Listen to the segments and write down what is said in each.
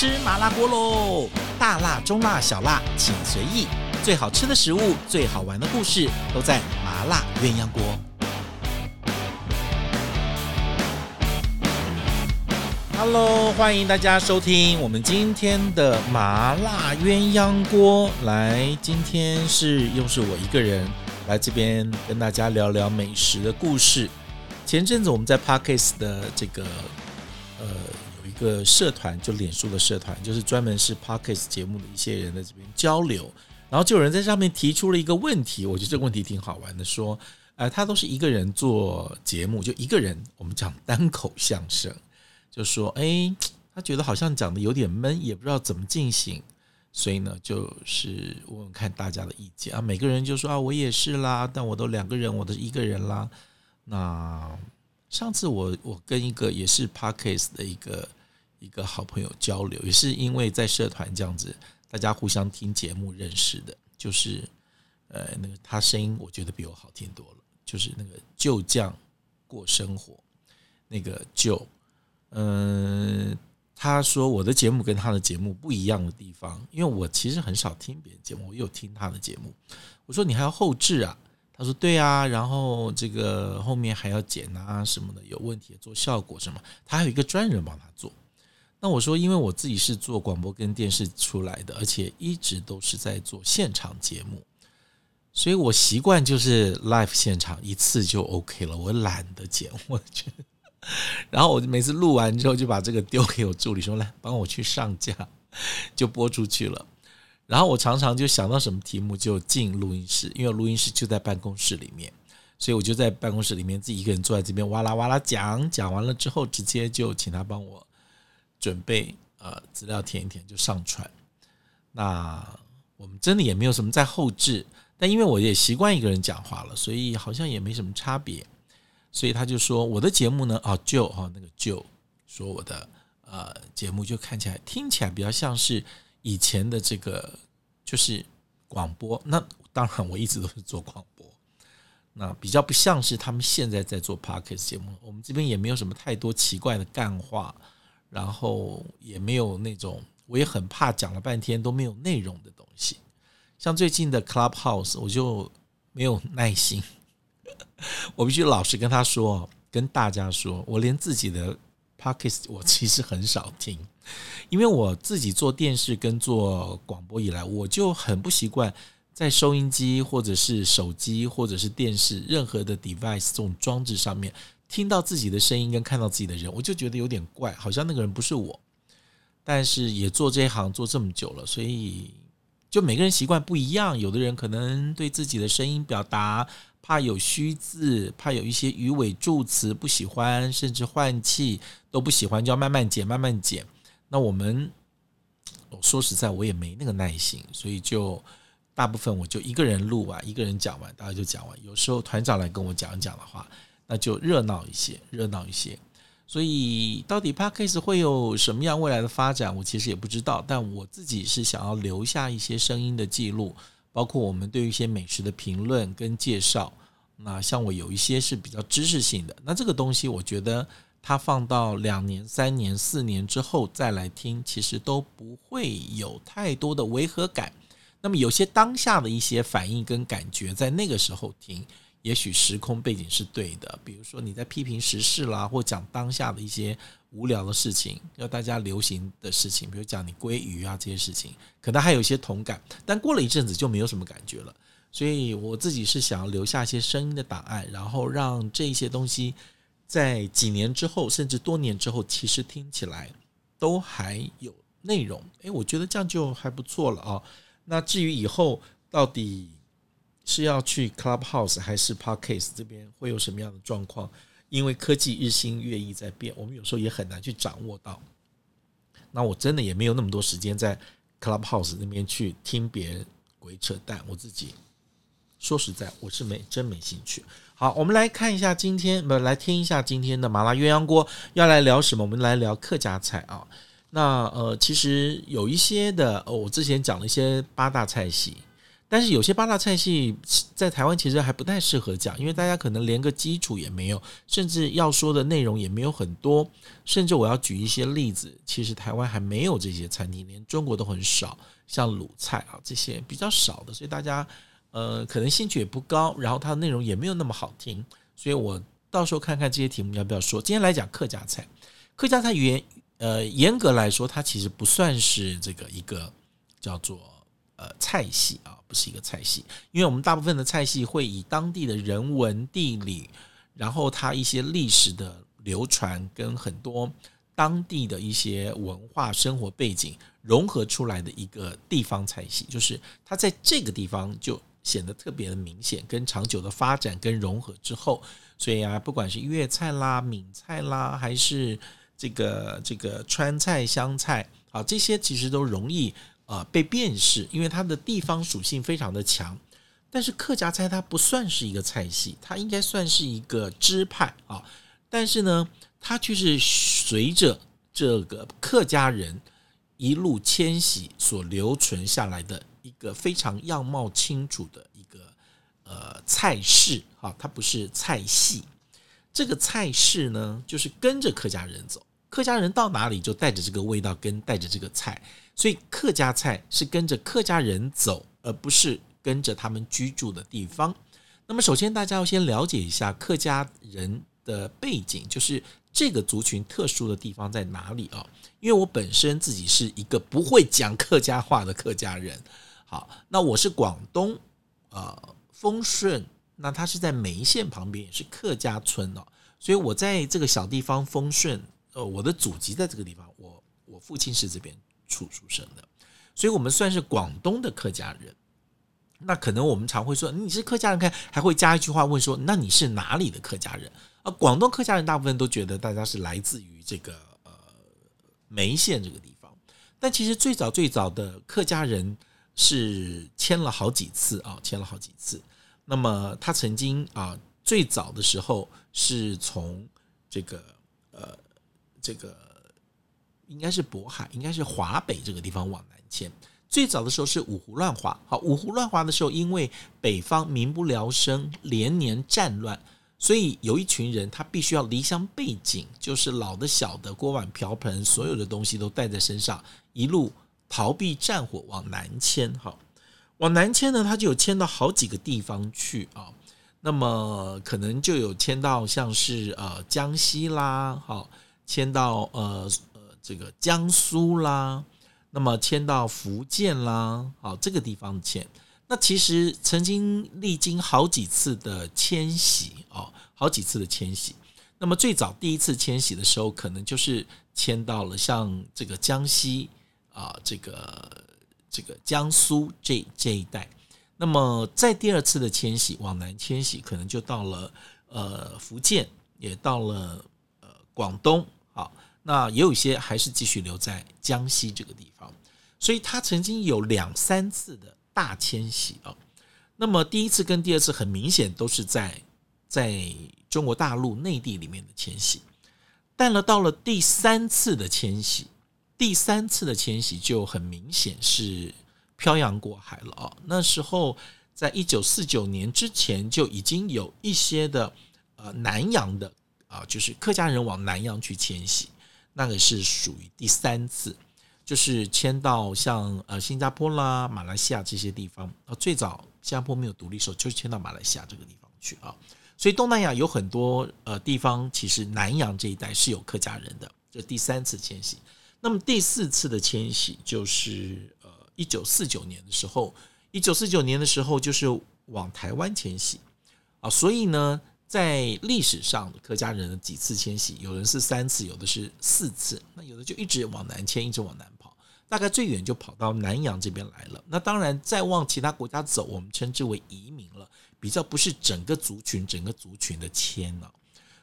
吃麻辣锅喽！大辣、中辣、小辣，请随意。最好吃的食物，最好玩的故事，都在麻辣鸳鸯锅。Hello，欢迎大家收听我们今天的麻辣鸳鸯锅。来，今天是又是我一个人来这边跟大家聊聊美食的故事。前阵子我们在 Parkes 的这个呃。个社团，就脸书的社团，就是专门是 Podcast 节目的一些人在这边交流，然后就有人在上面提出了一个问题，我觉得这个问题挺好玩的，说，呃，他都是一个人做节目，就一个人，我们讲单口相声，就说，哎，他觉得好像讲的有点闷，也不知道怎么进行，所以呢，就是问问看大家的意见啊，每个人就说啊，我也是啦，但我都两个人，我都一个人啦。那上次我我跟一个也是 Podcast 的一个。一个好朋友交流，也是因为在社团这样子，大家互相听节目认识的。就是，呃，那个他声音我觉得比我好听多了。就是那个旧将过生活，那个旧，嗯、呃，他说我的节目跟他的节目不一样的地方，因为我其实很少听别人节目，我有听他的节目。我说你还要后置啊？他说对啊，然后这个后面还要剪啊什么的，有问题做效果什么，他还有一个专人帮他做。那我说，因为我自己是做广播跟电视出来的，而且一直都是在做现场节目，所以我习惯就是 live 现场一次就 OK 了，我懒得剪，我觉得。然后我每次录完之后就把这个丢给我助理说：“来帮我去上架，就播出去了。”然后我常常就想到什么题目就进录音室，因为录音室就在办公室里面，所以我就在办公室里面自己一个人坐在这边哇啦哇啦讲，讲完了之后直接就请他帮我。准备呃资料填一填就上传，那我们真的也没有什么在后置，但因为我也习惯一个人讲话了，所以好像也没什么差别。所以他就说我的节目呢，啊就哈那个就说我的呃节目就看起来听起来比较像是以前的这个就是广播，那当然我一直都是做广播，那比较不像是他们现在在做 Podcast 节目。我们这边也没有什么太多奇怪的干话。然后也没有那种，我也很怕讲了半天都没有内容的东西。像最近的 Clubhouse，我就没有耐心。我必须老实跟他说，跟大家说，我连自己的 Podcast 我其实很少听，因为我自己做电视跟做广播以来，我就很不习惯在收音机或者是手机或者是电视任何的 device 这种装置上面。听到自己的声音跟看到自己的人，我就觉得有点怪，好像那个人不是我。但是也做这一行做这么久了，所以就每个人习惯不一样。有的人可能对自己的声音表达怕有虚字，怕有一些鱼尾助词不喜欢，甚至换气都不喜欢，就要慢慢减，慢慢减。那我们，我说实在，我也没那个耐心，所以就大部分我就一个人录完，一个人讲完，大家就讲完。有时候团长来跟我讲一讲的话。那就热闹一些，热闹一些。所以，到底 Podcast 会有什么样未来的发展，我其实也不知道。但我自己是想要留下一些声音的记录，包括我们对于一些美食的评论跟介绍。那像我有一些是比较知识性的，那这个东西我觉得它放到两年、三年、四年之后再来听，其实都不会有太多的违和感。那么，有些当下的一些反应跟感觉，在那个时候听。也许时空背景是对的，比如说你在批评时事啦，或讲当下的一些无聊的事情，要大家流行的事情，比如讲你鲑鱼啊这些事情，可能还有一些同感，但过了一阵子就没有什么感觉了。所以我自己是想要留下一些声音的档案，然后让这些东西在几年之后，甚至多年之后，其实听起来都还有内容。诶，我觉得这样就还不错了啊。那至于以后到底，是要去 Clubhouse 还是 Podcast 这边会有什么样的状况？因为科技日新月异在变，我们有时候也很难去掌握到。那我真的也没有那么多时间在 Clubhouse 那边去听别人鬼扯淡。我自己说实在，我是没真没兴趣。好，我们来看一下今天，不来听一下今天的麻辣鸳鸯锅要来聊什么？我们来聊客家菜啊。那呃，其实有一些的，我之前讲了一些八大菜系。但是有些八大菜系在台湾其实还不太适合讲，因为大家可能连个基础也没有，甚至要说的内容也没有很多。甚至我要举一些例子，其实台湾还没有这些餐厅，连中国都很少，像鲁菜啊这些比较少的，所以大家呃可能兴趣也不高，然后它的内容也没有那么好听。所以我到时候看看这些题目要不要说。今天来讲客家菜，客家菜严呃严格来说，它其实不算是这个一个叫做。呃，菜系啊，不是一个菜系，因为我们大部分的菜系会以当地的人文地理，然后它一些历史的流传跟很多当地的一些文化生活背景融合出来的一个地方菜系，就是它在这个地方就显得特别的明显，跟长久的发展跟融合之后，所以啊，不管是粤菜啦、闽菜啦，还是这个这个川菜、湘菜啊，这些其实都容易。啊，被辨识，因为它的地方属性非常的强。但是客家菜它不算是一个菜系，它应该算是一个支派啊。但是呢，它却是随着这个客家人一路迁徙所留存下来的一个非常样貌清楚的一个呃菜式啊，它不是菜系。这个菜式呢，就是跟着客家人走，客家人到哪里就带着这个味道，跟带着这个菜。所以客家菜是跟着客家人走，而不是跟着他们居住的地方。那么，首先大家要先了解一下客家人的背景，就是这个族群特殊的地方在哪里啊？因为我本身自己是一个不会讲客家话的客家人。好，那我是广东，呃，丰顺，那它是在梅县旁边，也是客家村哦。所以我在这个小地方丰顺，呃，我的祖籍在这个地方，我我父亲是这边。处出生的，所以我们算是广东的客家人。那可能我们常会说你是客家人，看还会加一句话问说，那你是哪里的客家人？而广东客家人大部分都觉得大家是来自于这个呃梅县这个地方。但其实最早最早的客家人是迁了好几次啊，迁了好几次。那么他曾经啊，最早的时候是从这个呃这个。应该是渤海，应该是华北这个地方往南迁。最早的时候是五胡乱华，好，五胡乱华的时候，因为北方民不聊生，连年战乱，所以有一群人他必须要离乡背井，就是老的、小的、锅碗瓢盆，所有的东西都带在身上，一路逃避战火往南迁。好，往南迁呢，他就有迁到好几个地方去啊。那么可能就有迁到像是呃江西啦，好，迁到呃。这个江苏啦，那么迁到福建啦，好，这个地方迁。那其实曾经历经好几次的迁徙哦，好几次的迁徙。那么最早第一次迁徙的时候，可能就是迁到了像这个江西啊，这个这个江苏这这一带。那么在第二次的迁徙往南迁徙，可能就到了呃福建，也到了呃广东，那也有一些还是继续留在江西这个地方，所以他曾经有两三次的大迁徙啊。那么第一次跟第二次很明显都是在在中国大陆内地里面的迁徙，但了到了第三次的迁徙，第三次的迁徙就很明显是漂洋过海了啊。那时候在一九四九年之前就已经有一些的呃南洋的啊，就是客家人往南洋去迁徙。那个是属于第三次，就是迁到像呃新加坡啦、马来西亚这些地方啊。最早新加坡没有独立时候，就是迁到马来西亚这个地方去啊。所以东南亚有很多呃地方，其实南洋这一带是有客家人的。这第三次迁徙，那么第四次的迁徙就是呃一九四九年的时候，一九四九年的时候就是往台湾迁徙啊。所以呢。在历史上客家人的几次迁徙，有人是三次，有的是四次，那有的就一直往南迁，一直往南跑，大概最远就跑到南洋这边来了。那当然再往其他国家走，我们称之为移民了，比较不是整个族群整个族群的迁了。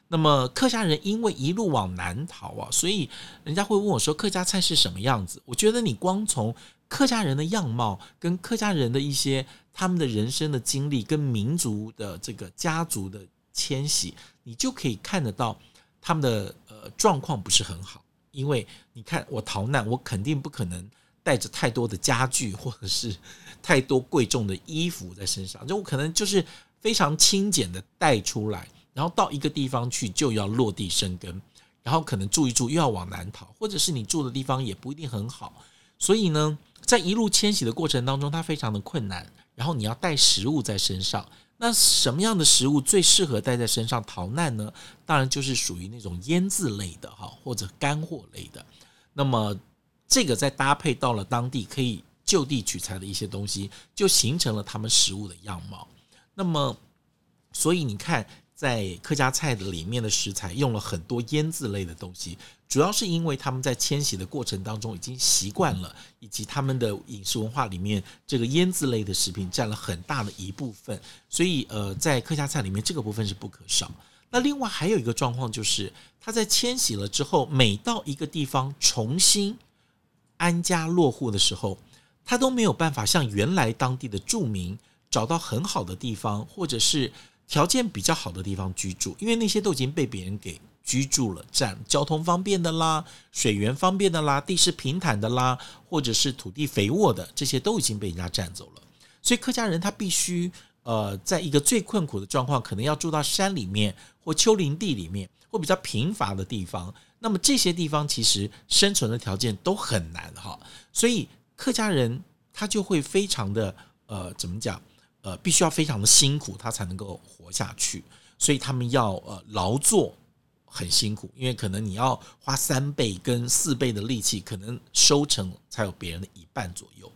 那么客家人因为一路往南逃啊，所以人家会问我说，客家菜是什么样子？我觉得你光从客家人的样貌跟客家人的一些他们的人生的经历跟民族的这个家族的。迁徙，你就可以看得到他们的呃状况不是很好，因为你看我逃难，我肯定不可能带着太多的家具或者是太多贵重的衣服在身上，就我可能就是非常轻简的带出来，然后到一个地方去就要落地生根，然后可能住一住又要往南逃，或者是你住的地方也不一定很好，所以呢，在一路迁徙的过程当中，它非常的困难。然后你要带食物在身上，那什么样的食物最适合带在身上逃难呢？当然就是属于那种腌制类的哈，或者干货类的。那么这个再搭配到了当地可以就地取材的一些东西，就形成了他们食物的样貌。那么，所以你看。在客家菜的里面的食材用了很多腌制类的东西，主要是因为他们在迁徙的过程当中已经习惯了，以及他们的饮食文化里面这个腌制类的食品占了很大的一部分，所以呃，在客家菜里面这个部分是不可少。那另外还有一个状况就是，他在迁徙了之后，每到一个地方重新安家落户的时候，他都没有办法像原来当地的住民找到很好的地方，或者是。条件比较好的地方居住，因为那些都已经被别人给居住了，占交通方便的啦，水源方便的啦，地势平坦的啦，或者是土地肥沃的，这些都已经被人家占走了。所以客家人他必须呃，在一个最困苦的状况，可能要住到山里面或丘陵地里面，或比较贫乏的地方。那么这些地方其实生存的条件都很难哈，所以客家人他就会非常的呃，怎么讲？呃，必须要非常的辛苦，他才能够活下去。所以他们要呃劳作很辛苦，因为可能你要花三倍跟四倍的力气，可能收成才有别人的一半左右。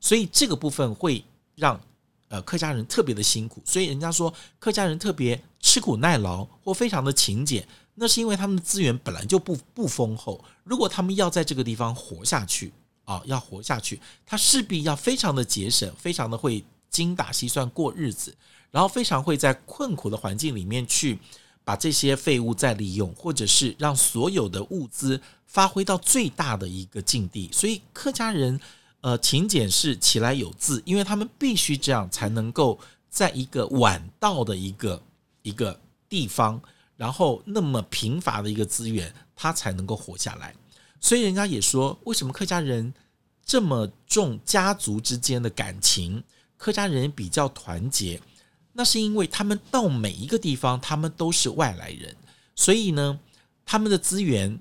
所以这个部分会让呃客家人特别的辛苦。所以人家说客家人特别吃苦耐劳或非常的勤俭，那是因为他们的资源本来就不不丰厚。如果他们要在这个地方活下去啊，要活下去，他势必要非常的节省，非常的会。精打细算过日子，然后非常会在困苦的环境里面去把这些废物再利用，或者是让所有的物资发挥到最大的一个境地。所以客家人，呃，勤俭是起来有字，因为他们必须这样才能够在一个晚到的一个一个地方，然后那么贫乏的一个资源，他才能够活下来。所以人家也说，为什么客家人这么重家族之间的感情？客家人比较团结，那是因为他们到每一个地方，他们都是外来人，所以呢，他们的资源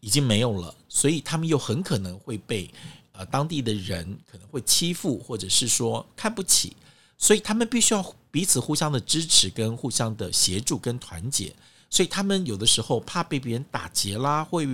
已经没有了，所以他们又很可能会被呃当地的人可能会欺负，或者是说看不起，所以他们必须要彼此互相的支持，跟互相的协助跟团结，所以他们有的时候怕被别人打劫啦，会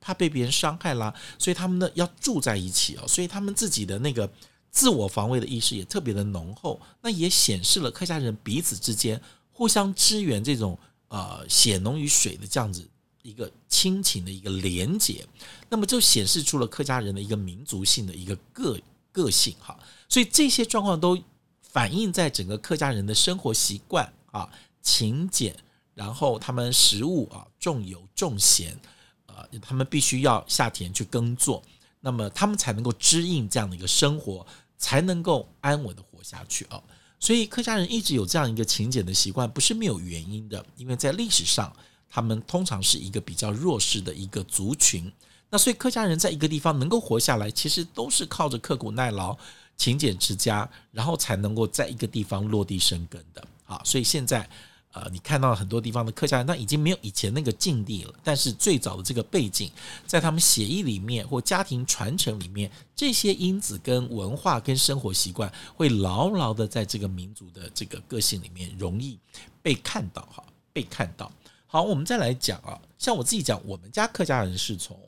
怕被别人伤害啦，所以他们呢要住在一起哦，所以他们自己的那个。自我防卫的意识也特别的浓厚，那也显示了客家人彼此之间互相支援这种呃血浓于水的这样子一个亲情的一个连结，那么就显示出了客家人的一个民族性的一个个个性哈，所以这些状况都反映在整个客家人的生活习惯啊，勤俭，然后他们食物啊重油重咸，呃，他们必须要下田去耕作，那么他们才能够支应这样的一个生活。才能够安稳的活下去啊！所以客家人一直有这样一个勤俭的习惯，不是没有原因的。因为在历史上，他们通常是一个比较弱势的一个族群。那所以客家人在一个地方能够活下来，其实都是靠着刻苦耐劳、勤俭持家，然后才能够在一个地方落地生根的啊！所以现在。呃，你看到很多地方的客家人，那已经没有以前那个境地了。但是最早的这个背景，在他们血液里面或家庭传承里面，这些因子跟文化跟生活习惯，会牢牢的在这个民族的这个个性里面，容易被看到哈，被看到。好，我们再来讲啊，像我自己讲，我们家客家人是从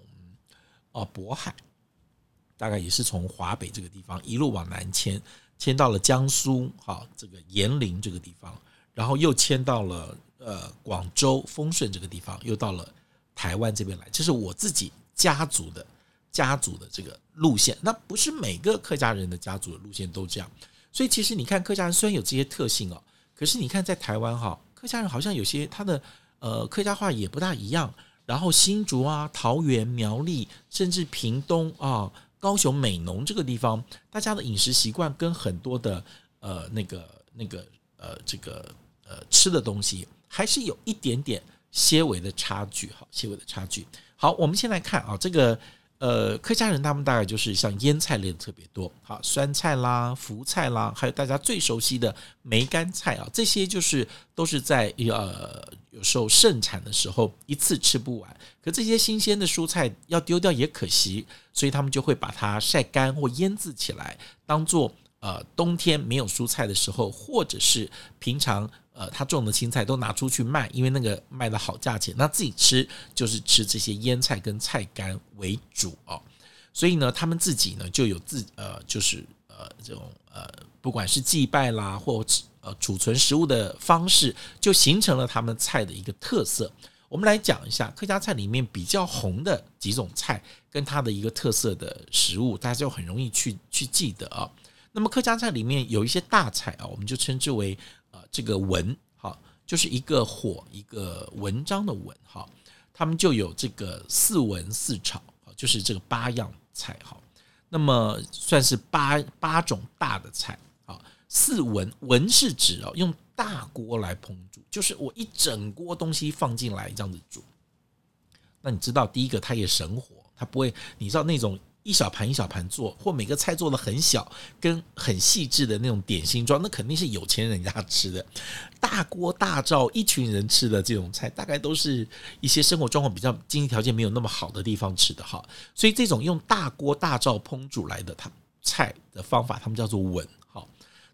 哦渤海，大概也是从华北这个地方一路往南迁，迁到了江苏哈这个盐陵这个地方。然后又迁到了呃广州丰顺这个地方，又到了台湾这边来，这是我自己家族的家族的这个路线。那不是每个客家人的家族的路线都这样，所以其实你看客家人虽然有这些特性哦，可是你看在台湾哈，客家人好像有些他的呃客家话也不大一样。然后新竹啊、桃园、苗栗，甚至屏东啊、高雄美浓这个地方，大家的饮食习惯跟很多的呃那个那个呃这个。呃，吃的东西还是有一点点些微的差距，哈，些微的差距。好，我们先来看啊，这个呃，客家人他们大概就是像腌菜类的特别多，好，酸菜啦、福菜啦，还有大家最熟悉的梅干菜啊，这些就是都是在呃有时候盛产的时候一次吃不完，可这些新鲜的蔬菜要丢掉也可惜，所以他们就会把它晒干或腌制起来，当做呃冬天没有蔬菜的时候，或者是平常。呃，他种的青菜都拿出去卖，因为那个卖的好价钱。那自己吃就是吃这些腌菜跟菜干为主哦。所以呢，他们自己呢就有自呃，就是呃这种呃，不管是祭拜啦，或呃储存食物的方式，就形成了他们菜的一个特色。我们来讲一下客家菜里面比较红的几种菜，跟它的一个特色的食物，大家就很容易去去记得啊。那么客家菜里面有一些大菜啊，我们就称之为。这个文哈，就是一个火，一个文章的文哈，他们就有这个四文四炒，就是这个八样菜哈。那么算是八八种大的菜啊。四文文是指哦，用大锅来烹煮，就是我一整锅东西放进来这样子煮。那你知道，第一个它也省火，它不会，你知道那种。一小盘一小盘做，或每个菜做的很小，跟很细致的那种点心装，那肯定是有钱人家吃的。大锅大灶，一群人吃的这种菜，大概都是一些生活状况比较经济条件没有那么好的地方吃的哈。所以这种用大锅大灶烹煮来的它菜的方法，他们叫做稳哈。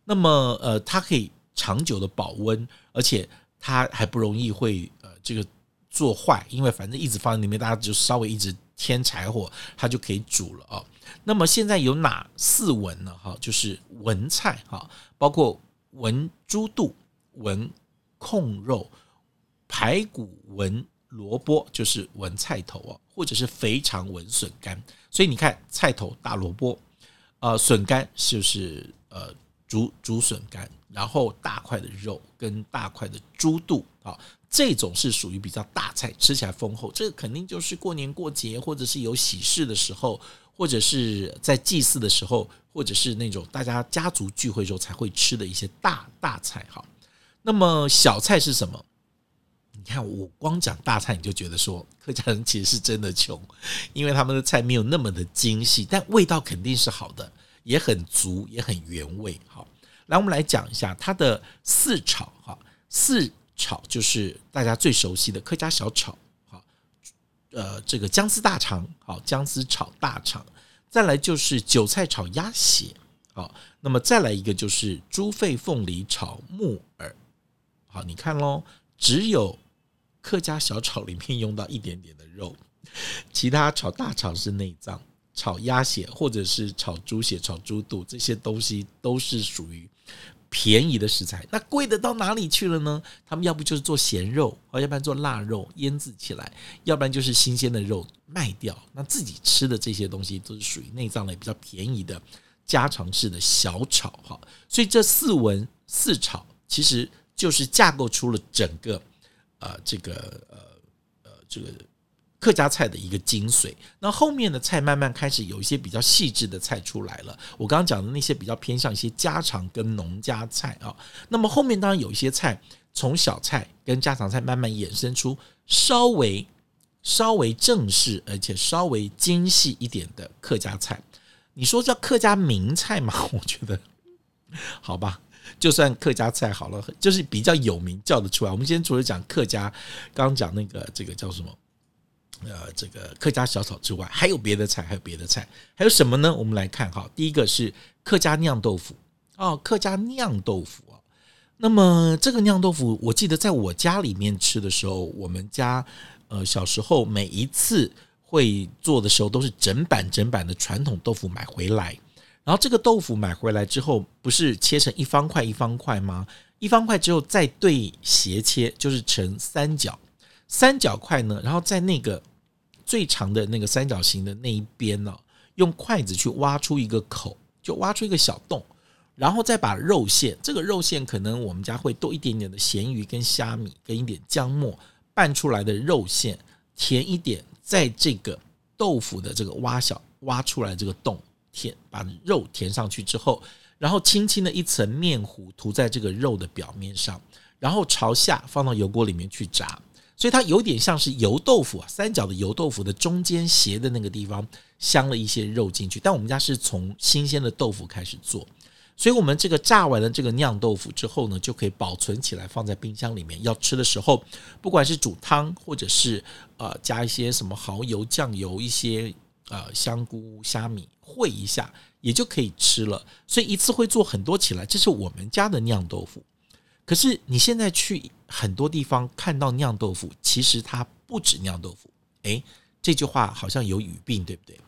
那么呃，它可以长久的保温，而且它还不容易会呃这个做坏，因为反正一直放在里面，大家就稍微一直。添柴火，它就可以煮了啊。那么现在有哪四文呢？哈，就是文菜哈，包括文猪肚、文控肉、排骨、文萝卜，就是文菜头啊，或者是肥肠文笋干。所以你看，菜头大萝卜，呃，笋干就是呃竹竹笋干，然后大块的肉跟大块的猪肚啊。这种是属于比较大菜，吃起来丰厚。这个肯定就是过年过节，或者是有喜事的时候，或者是在祭祀的时候，或者是那种大家家族聚会时候才会吃的一些大大菜。哈，那么小菜是什么？你看我光讲大菜，你就觉得说客家人其实是真的穷，因为他们的菜没有那么的精细，但味道肯定是好的，也很足，也很原味。好，来我们来讲一下它的四炒。哈，四。炒就是大家最熟悉的客家小炒，好，呃，这个姜丝大肠，好，姜丝炒大肠，再来就是韭菜炒鸭血，好，那么再来一个就是猪肺凤梨炒木耳，好，你看喽，只有客家小炒里面用到一点点的肉，其他炒大肠是内脏，炒鸭血或者是炒猪血、炒猪肚这些东西都是属于。便宜的食材，那贵的到哪里去了呢？他们要不就是做咸肉，或要不然做腊肉腌制起来，要不然就是新鲜的肉卖掉。那自己吃的这些东西都是属于内脏类比较便宜的家常式的小炒哈。所以这四文四炒其实就是架构出了整个呃这个呃呃这个。客家菜的一个精髓，那后面的菜慢慢开始有一些比较细致的菜出来了。我刚刚讲的那些比较偏向一些家常跟农家菜啊，那么后面当然有一些菜从小菜跟家常菜慢慢衍生出稍微稍微正式而且稍微精细一点的客家菜。你说叫客家名菜吗？我觉得好吧，就算客家菜好了，就是比较有名叫得出来。我们今天除了讲客家，刚刚讲那个这个叫什么？呃，这个客家小炒之外，还有别的菜，还有别的菜，还有什么呢？我们来看哈，第一个是客家酿豆腐哦，客家酿豆腐啊。那么这个酿豆腐，我记得在我家里面吃的时候，我们家呃小时候每一次会做的时候，都是整板整板的传统豆腐买回来，然后这个豆腐买回来之后，不是切成一方块一方块吗？一方块之后再对斜切，就是成三角。三角块呢，然后在那个最长的那个三角形的那一边呢，用筷子去挖出一个口，就挖出一个小洞，然后再把肉馅，这个肉馅可能我们家会多一点点的咸鱼跟虾米跟一点姜末拌出来的肉馅，填一点在这个豆腐的这个挖小挖出来这个洞，填把肉填上去之后，然后轻轻的一层面糊涂在这个肉的表面上，然后朝下放到油锅里面去炸。所以它有点像是油豆腐啊，三角的油豆腐的中间斜的那个地方镶了一些肉进去。但我们家是从新鲜的豆腐开始做，所以我们这个炸完了这个酿豆腐之后呢，就可以保存起来放在冰箱里面。要吃的时候，不管是煮汤或者是呃加一些什么蚝油、酱油、一些呃香菇、虾米烩一下，也就可以吃了。所以一次会做很多起来，这是我们家的酿豆腐。可是你现在去很多地方看到酿豆腐，其实它不止酿豆腐。诶，这句话好像有语病，对不对？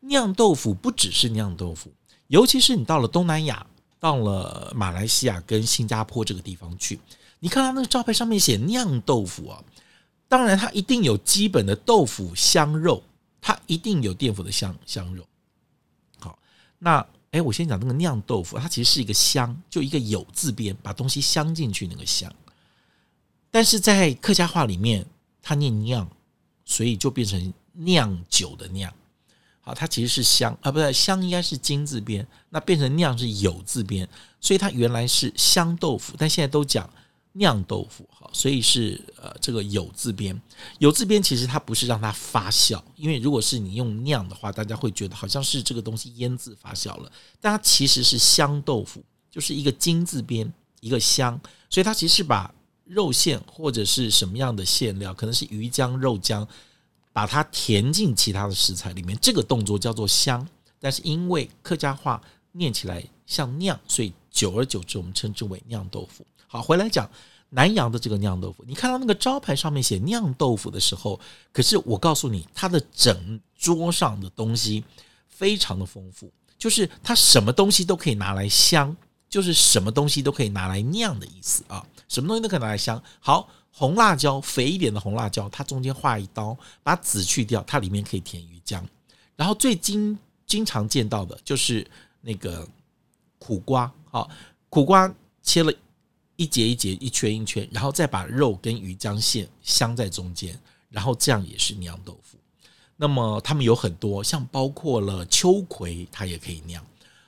酿豆腐不只是酿豆腐，尤其是你到了东南亚，到了马来西亚跟新加坡这个地方去，你看到那个招牌上面写酿豆腐啊，当然它一定有基本的豆腐香肉，它一定有淀粉的香香肉。好，那。哎，我先讲那个酿豆腐，它其实是一个香，就一个有字边，把东西镶进去那个香。但是在客家话里面，它念酿，所以就变成酿酒的酿。好，它其实是香啊，不对，香应该是金字边，那变成酿是有字边，所以它原来是香豆腐，但现在都讲。酿豆腐哈，所以是呃这个有字边，有字边其实它不是让它发酵，因为如果是你用酿的话，大家会觉得好像是这个东西腌制发酵了，但它其实是香豆腐，就是一个金字边一个香，所以它其实是把肉馅或者是什么样的馅料，可能是鱼浆、肉浆，把它填进其他的食材里面，这个动作叫做香，但是因为客家话念起来像酿，所以久而久之我们称之为酿豆腐。好，回来讲南洋的这个酿豆腐。你看到那个招牌上面写酿豆腐的时候，可是我告诉你，它的整桌上的东西非常的丰富，就是它什么东西都可以拿来香，就是什么东西都可以拿来酿的意思啊，什么东西都可以拿来香。好，红辣椒，肥一点的红辣椒，它中间划一刀，把籽去掉，它里面可以填鱼浆。然后最经经常见到的就是那个苦瓜，好，苦瓜切了。一节一节，一圈一圈，然后再把肉跟鱼浆馅镶在中间，然后这样也是酿豆腐。那么他们有很多，像包括了秋葵，它也可以酿，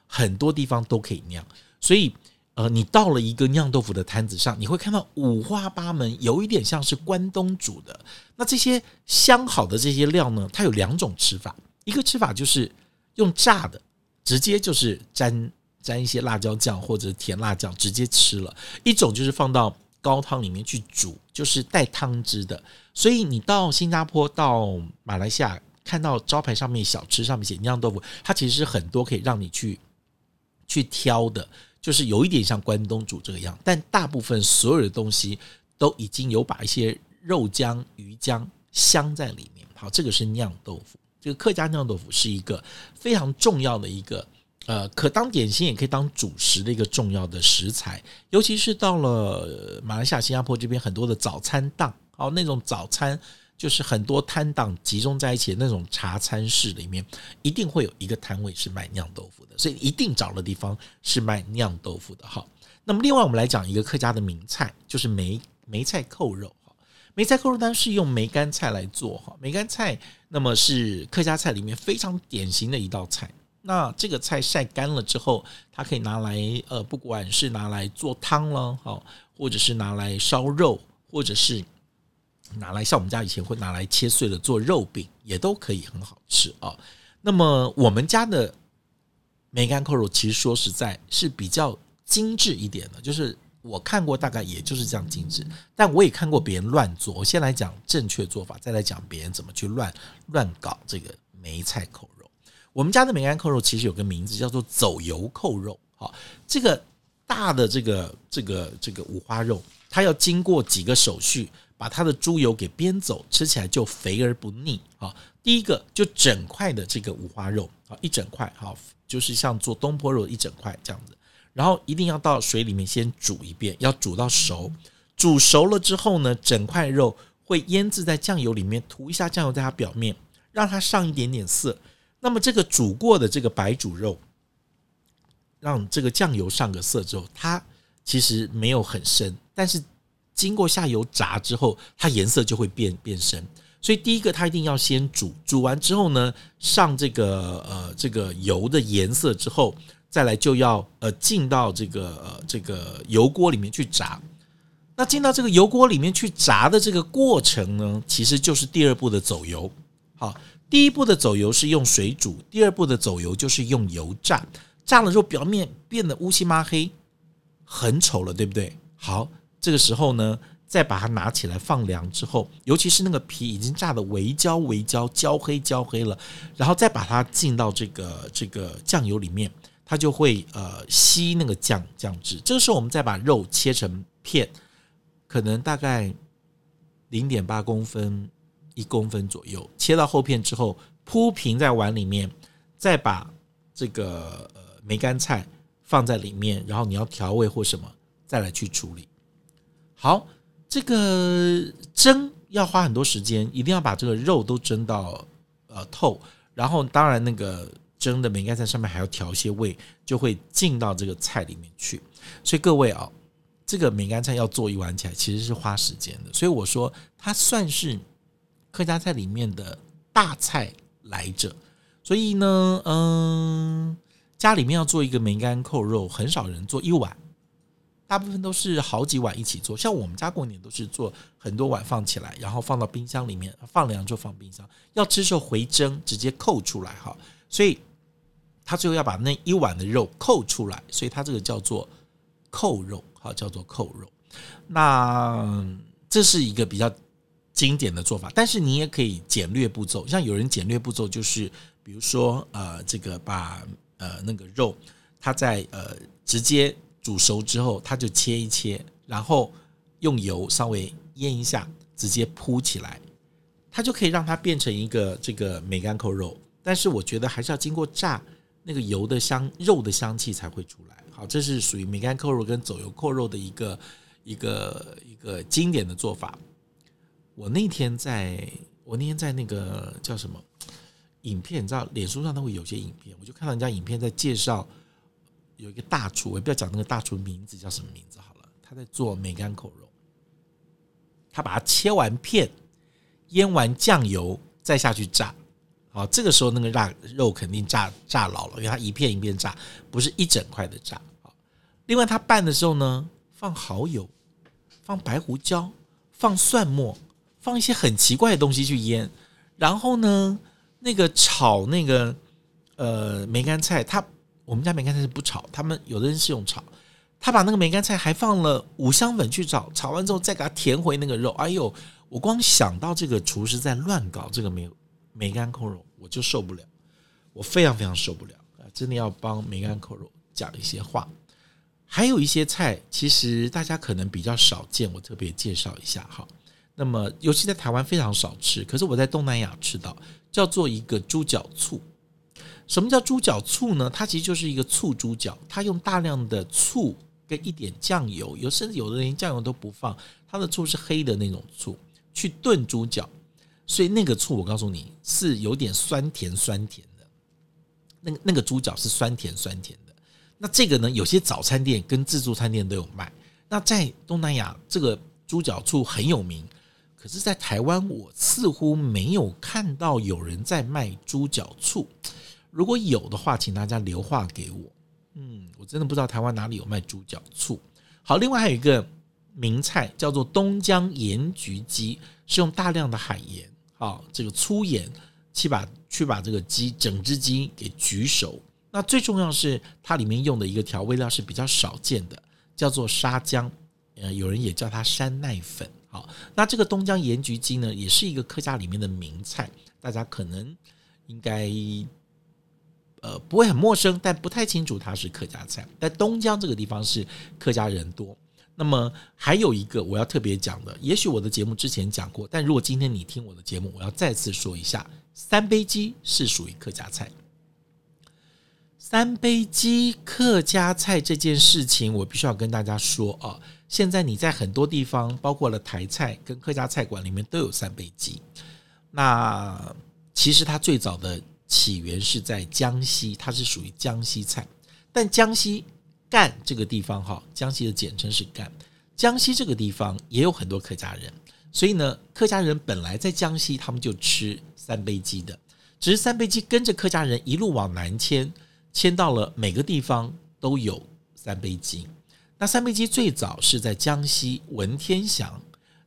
很多地方都可以酿。所以，呃，你到了一个酿豆腐的摊子上，你会看到五花八门，有一点像是关东煮的。那这些镶好的这些料呢，它有两种吃法，一个吃法就是用炸的，直接就是沾。沾一些辣椒酱或者甜辣酱直接吃了，一种就是放到高汤里面去煮，就是带汤汁的。所以你到新加坡、到马来西亚看到招牌上面小吃上面写酿豆腐，它其实是很多可以让你去去挑的，就是有一点像关东煮这个样，但大部分所有的东西都已经有把一些肉浆、鱼浆镶在里面。好，这个是酿豆腐，这个客家酿豆腐是一个非常重要的一个。呃，可当点心，也可以当主食的一个重要的食材，尤其是到了马来西亚、新加坡这边，很多的早餐档，哦，那种早餐就是很多摊档集中在一起的那种茶餐室里面，一定会有一个摊位是卖酿豆腐的，所以一定找的地方是卖酿豆腐的。哈，那么另外我们来讲一个客家的名菜，就是梅梅菜扣肉。梅菜扣肉单是用梅干菜来做。哈，梅干菜那么是客家菜里面非常典型的一道菜。那这个菜晒干了之后，它可以拿来呃，不管是拿来做汤了，好，或者是拿来烧肉，或者是拿来像我们家以前会拿来切碎了做肉饼，也都可以很好吃啊。那么我们家的梅干扣肉，其实说实在是比较精致一点的，就是我看过大概也就是这样精致，但我也看过别人乱做。我先来讲正确做法，再来讲别人怎么去乱乱搞这个梅菜扣肉。我们家的梅干扣肉其实有个名字叫做走油扣肉，好，这个大的这个这个这个五花肉，它要经过几个手续，把它的猪油给煸走，吃起来就肥而不腻。好，第一个就整块的这个五花肉，好，一整块，好，就是像做东坡肉一整块这样子，然后一定要到水里面先煮一遍，要煮到熟，煮熟了之后呢，整块肉会腌制在酱油里面，涂一下酱油在它表面，让它上一点点色。那么这个煮过的这个白煮肉，让这个酱油上个色之后，它其实没有很深，但是经过下油炸之后，它颜色就会变变深。所以第一个它一定要先煮，煮完之后呢，上这个呃这个油的颜色之后，再来就要呃进到这个呃这个油锅里面去炸。那进到这个油锅里面去炸的这个过程呢，其实就是第二步的走油。好，第一步的走油是用水煮，第二步的走油就是用油炸。炸了之后表面变得乌漆麻黑，很丑了，对不对？好，这个时候呢，再把它拿起来放凉之后，尤其是那个皮已经炸得微焦微焦、焦黑焦黑了，然后再把它进到这个这个酱油里面，它就会呃吸那个酱酱汁。这个时候我们再把肉切成片。可能大概零点八公分、一公分左右，切到厚片之后铺平在碗里面，再把这个呃梅干菜放在里面，然后你要调味或什么，再来去处理。好，这个蒸要花很多时间，一定要把这个肉都蒸到呃透，然后当然那个蒸的梅干菜上面还要调一些味，就会进到这个菜里面去。所以各位啊。这个梅干菜要做一碗起来，其实是花时间的，所以我说它算是客家菜里面的大菜来着。所以呢，嗯，家里面要做一个梅干扣肉，很少人做一碗，大部分都是好几碗一起做。像我们家过年都是做很多碗放起来，然后放到冰箱里面，放凉就放冰箱。要吃时候回蒸，直接扣出来哈。所以他最后要把那一碗的肉扣出来，所以它这个叫做扣肉。好，叫做扣肉。那这是一个比较经典的做法，但是你也可以简略步骤。像有人简略步骤就是，比如说呃，这个把呃那个肉，它在呃直接煮熟之后，它就切一切，然后用油稍微腌一下，直接铺起来，它就可以让它变成一个这个梅干扣肉。但是我觉得还是要经过炸，那个油的香，肉的香气才会出来。好，这是属于梅干扣肉跟走油扣肉的一个一个一个经典的做法。我那天在我那天在那个叫什么影片，你知道，脸书上都会有些影片，我就看到人家影片在介绍有一个大厨，我也不要讲那个大厨名字叫什么名字好了，他在做梅干扣肉，他把它切完片，腌完酱油再下去炸。好，这个时候那个辣肉肯定炸炸老了，因为它一片一片炸，不是一整块的炸。好，另外他拌的时候呢，放蚝油，放白胡椒，放蒜末，放一些很奇怪的东西去腌。然后呢，那个炒那个呃梅干菜，他我们家梅干菜是不炒，他们有的人是用炒。他把那个梅干菜还放了五香粉去炒，炒完之后再给它填回那个肉。哎呦，我光想到这个厨师在乱搞这个梅。梅干扣肉，我就受不了，我非常非常受不了啊！真的要帮梅干扣肉讲一些话。还有一些菜，其实大家可能比较少见，我特别介绍一下哈。那么，尤其在台湾非常少吃，可是我在东南亚吃到，叫做一个猪脚醋。什么叫猪脚醋呢？它其实就是一个醋猪脚，它用大量的醋跟一点酱油，有甚至有的人连酱油都不放，它的醋是黑的那种醋，去炖猪脚。所以那个醋，我告诉你是有点酸甜酸甜的，那个那个猪脚是酸甜酸甜的。那这个呢，有些早餐店跟自助餐店都有卖。那在东南亚，这个猪脚醋很有名，可是，在台湾我似乎没有看到有人在卖猪脚醋。如果有的话，请大家留话给我。嗯，我真的不知道台湾哪里有卖猪脚醋。好，另外还有一个名菜叫做东江盐焗鸡，是用大量的海盐。啊，这个粗盐去把去把这个鸡整只鸡给焗熟。那最重要是它里面用的一个调味料是比较少见的，叫做沙姜。呃，有人也叫它山奈粉。好，那这个东江盐焗鸡呢，也是一个客家里面的名菜，大家可能应该呃不会很陌生，但不太清楚它是客家菜。在东江这个地方是客家人多。那么还有一个我要特别讲的，也许我的节目之前讲过，但如果今天你听我的节目，我要再次说一下，三杯鸡是属于客家菜。三杯鸡客家菜这件事情，我必须要跟大家说啊，现在你在很多地方，包括了台菜跟客家菜馆里面都有三杯鸡。那其实它最早的起源是在江西，它是属于江西菜，但江西。赣这个地方哈，江西的简称是赣。江西这个地方也有很多客家人，所以呢，客家人本来在江西，他们就吃三杯鸡的。只是三杯鸡跟着客家人一路往南迁，迁到了每个地方都有三杯鸡。那三杯鸡最早是在江西文天祥，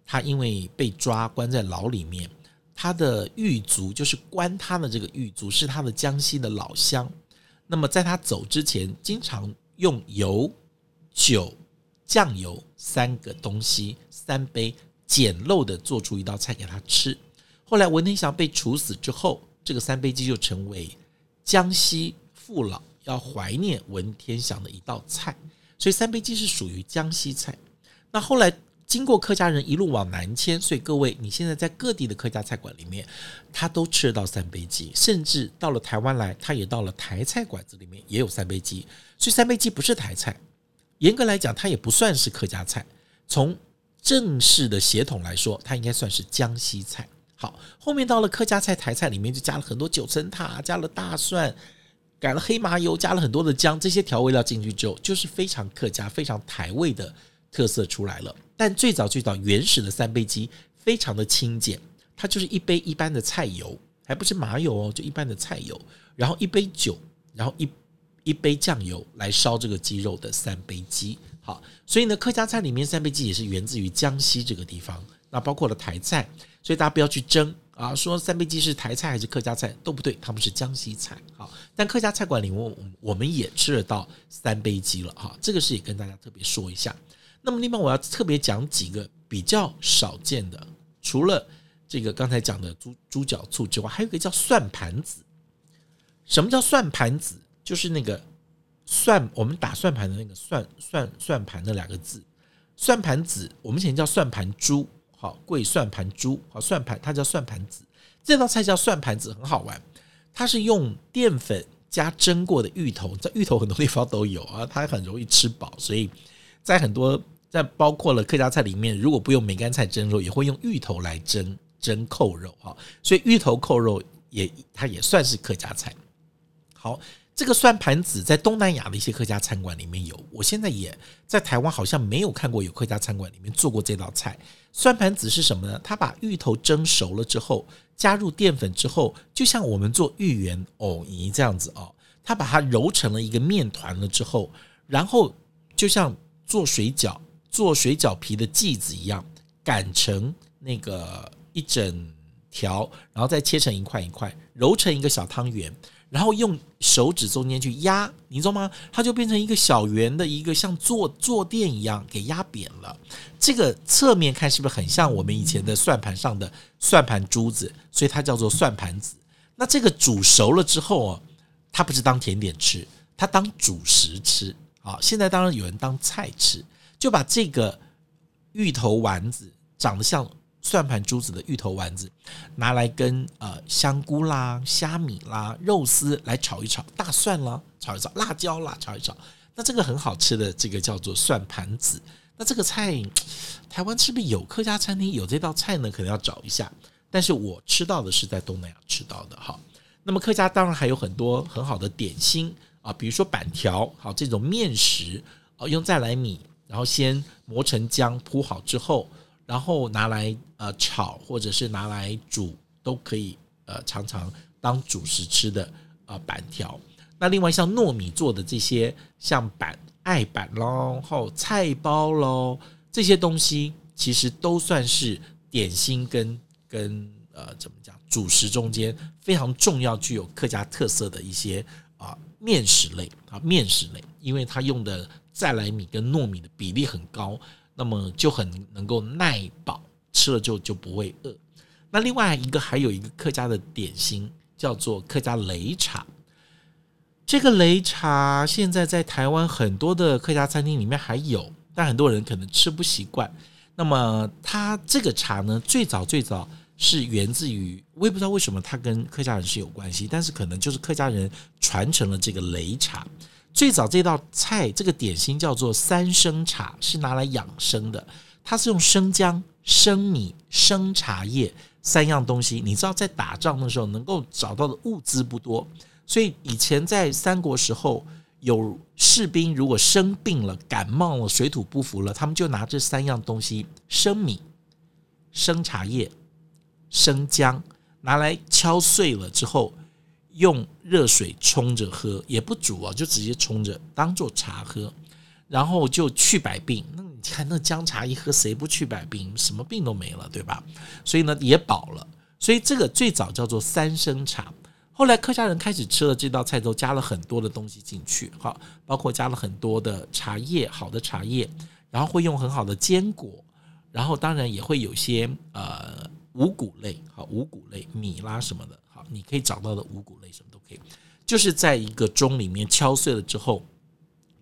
他因为被抓关在牢里面，他的狱卒就是关他的这个狱卒是他的江西的老乡。那么在他走之前，经常用油、酒、酱油三个东西三杯简陋的做出一道菜给他吃。后来文天祥被处死之后，这个三杯鸡就成为江西父老要怀念文天祥的一道菜。所以三杯鸡是属于江西菜。那后来经过客家人一路往南迁，所以各位你现在在各地的客家菜馆里面，他都吃得到三杯鸡，甚至到了台湾来，他也到了台菜馆子里面也有三杯鸡。所以三杯鸡不是台菜，严格来讲，它也不算是客家菜。从正式的血统来说，它应该算是江西菜。好，后面到了客家菜、台菜里面就加了很多九层塔，加了大蒜。改了黑麻油，加了很多的姜，这些调味料进去之后，就是非常客家、非常台味的特色出来了。但最早最早原始的三杯鸡非常的清简，它就是一杯一般的菜油，还不是麻油哦，就一般的菜油，然后一杯酒，然后一一杯酱油来烧这个鸡肉的三杯鸡。好，所以呢，客家菜里面三杯鸡也是源自于江西这个地方，那包括了台菜，所以大家不要去争。啊，说三杯鸡是台菜还是客家菜都不对，他们是江西菜。好，但客家菜馆里我我们也吃得到三杯鸡了哈，这个是也跟大家特别说一下。那么另外我要特别讲几个比较少见的，除了这个刚才讲的猪猪脚醋之外，还有一个叫算盘子。什么叫算盘子？就是那个算我们打算盘的那个算算算盘的两个字。算盘子我们以前叫算盘猪。好，贵算盘猪，好算盘，它叫算盘子。这道菜叫算盘子，很好玩。它是用淀粉加蒸过的芋头，在芋头很多地方都有啊，它很容易吃饱，所以在很多在包括了客家菜里面，如果不用梅干菜蒸肉，也会用芋头来蒸蒸扣肉哈。所以芋头扣肉也它也算是客家菜。好。这个算盘子在东南亚的一些客家餐馆里面有，我现在也在台湾好像没有看过有客家餐馆里面做过这道菜。算盘子是什么呢？它把芋头蒸熟了之后，加入淀粉之后，就像我们做芋圆、藕泥这样子哦，它把它揉成了一个面团了之后，然后就像做水饺、做水饺皮的剂子一样，擀成那个一整条，然后再切成一块一块，揉成一个小汤圆。然后用手指中间去压，你知道吗？它就变成一个小圆的一个像坐坐垫一样给压扁了。这个侧面看是不是很像我们以前的算盘上的算盘珠子？所以它叫做算盘子。那这个煮熟了之后哦，它不是当甜点吃，它当主食吃。啊，现在当然有人当菜吃，就把这个芋头丸子长得像。算盘珠子的芋头丸子，拿来跟呃香菇啦、虾米啦、肉丝来炒一炒，大蒜啦炒一炒，辣椒啦炒一炒，那这个很好吃的，这个叫做算盘子。那这个菜，台湾是不是有客家餐厅有这道菜呢？可能要找一下。但是我吃到的是在东南亚吃到的哈。那么客家当然还有很多很好的点心啊，比如说板条，好这种面食啊，用再来米，然后先磨成浆铺好之后。然后拿来呃炒，或者是拿来煮都可以，呃常常当主食吃的呃板条。那另外像糯米做的这些，像板艾板喽，后菜包喽，这些东西其实都算是点心跟跟呃怎么讲主食中间非常重要、具有客家特色的一些啊面食类啊面食类，因为它用的再来米跟糯米的比例很高。那么就很能够耐饱，吃了就就不会饿。那另外一个还有一个客家的点心叫做客家擂茶。这个擂茶现在在台湾很多的客家餐厅里面还有，但很多人可能吃不习惯。那么它这个茶呢，最早最早是源自于，我也不知道为什么它跟客家人是有关系，但是可能就是客家人传承了这个擂茶。最早这道菜，这个点心叫做三生茶，是拿来养生的。它是用生姜、生米、生茶叶三样东西。你知道，在打仗的时候能够找到的物资不多，所以以前在三国时候，有士兵如果生病了、感冒了、水土不服了，他们就拿这三样东西：生米、生茶叶、生姜，拿来敲碎了之后。用热水冲着喝，也不煮啊，就直接冲着当做茶喝。然后就去百病。那你看那姜茶一喝，谁不去百病？什么病都没了，对吧？所以呢也饱了。所以这个最早叫做三生茶。后来客家人开始吃了这道菜之后，加了很多的东西进去，哈，包括加了很多的茶叶，好的茶叶，然后会用很好的坚果，然后当然也会有些呃五谷类，好五谷类米啦什么的，好，你可以找到的五谷类什么都可以，就是在一个盅里面敲碎了之后，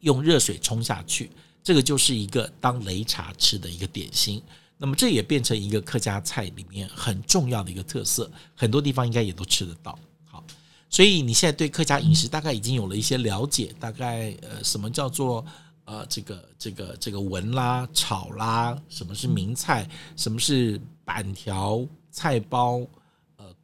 用热水冲下去，这个就是一个当擂茶吃的一个点心。那么这也变成一个客家菜里面很重要的一个特色，很多地方应该也都吃得到。好所以你现在对客家饮食大概已经有了一些了解，大概呃什么叫做呃这个这个这个文啦、炒啦，什么是名菜，什么是板条、菜包、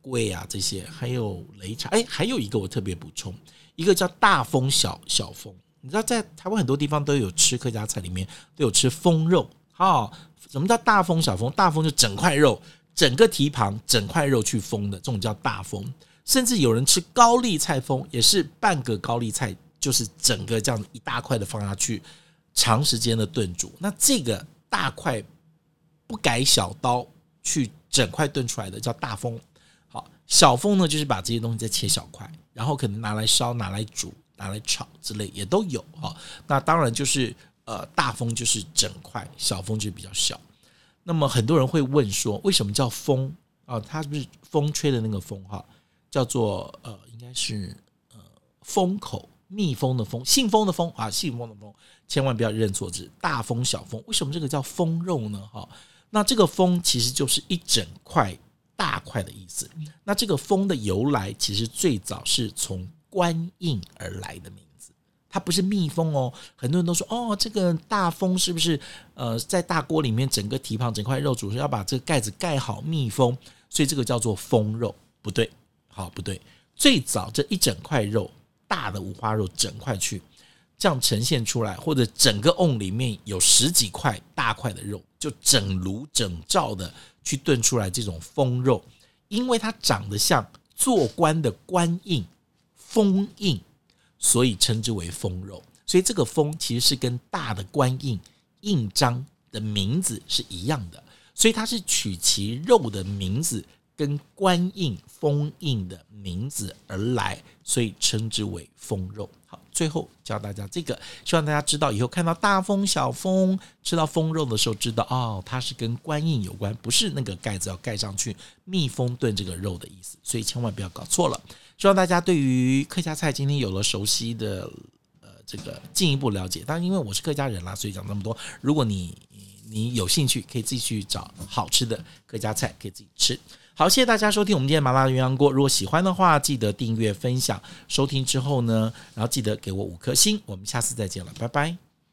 呃粿啊这些，还有擂茶。哎，还有一个我特别补充，一个叫大风小小风。你知道在台湾很多地方都有吃客家菜，里面都有吃风肉。好，什么叫大风小风？大风就整块肉，整个蹄膀，整块肉去丰的，这种叫大风。甚至有人吃高丽菜风，也是半个高丽菜，就是整个这样一大块的放下去，长时间的炖煮。那这个大块不改小刀去整块炖出来的叫大风。好，小风呢，就是把这些东西再切小块，然后可能拿来烧、拿来煮、拿来炒之类也都有。哈，那当然就是呃，大风就是整块，小风就比较小。那么很多人会问说，为什么叫风啊？它是不是风吹的那个风？哈。叫做呃，应该是呃，风口蜜蜂的蜂，信封的封啊，信封的封，千万不要认错字。大风小风，为什么这个叫丰肉呢？哈，那这个风其实就是一整块大块的意思。那这个丰的由来，其实最早是从官印而来的名字，它不是蜜蜂哦。很多人都说哦，这个大丰是不是呃，在大锅里面整个蹄膀整块肉煮，要把这个盖子盖好密封，所以这个叫做丰肉，不对。好，不对，最早这一整块肉，大的五花肉整块去这样呈现出来，或者整个瓮里面有十几块大块的肉，就整炉整灶的去炖出来这种丰肉，因为它长得像做官的官印封印，所以称之为封肉。所以这个封其实是跟大的官印印章的名字是一样的，所以它是取其肉的名字。跟官印封印的名字而来，所以称之为封肉。最后教大家这个，希望大家知道以后看到大风小风吃到风肉的时候，知道哦，它是跟官印有关，不是那个盖子要盖上去密封炖这个肉的意思。所以千万不要搞错了。希望大家对于客家菜今天有了熟悉的呃这个进一步了解。当然，因为我是客家人啦，所以讲那么多。如果你你有兴趣，可以自己去找好吃的客家菜，可以自己吃。好，谢谢大家收听我们今天麻辣鸳鸯锅。如果喜欢的话，记得订阅、分享。收听之后呢，然后记得给我五颗星。我们下次再见了，拜拜。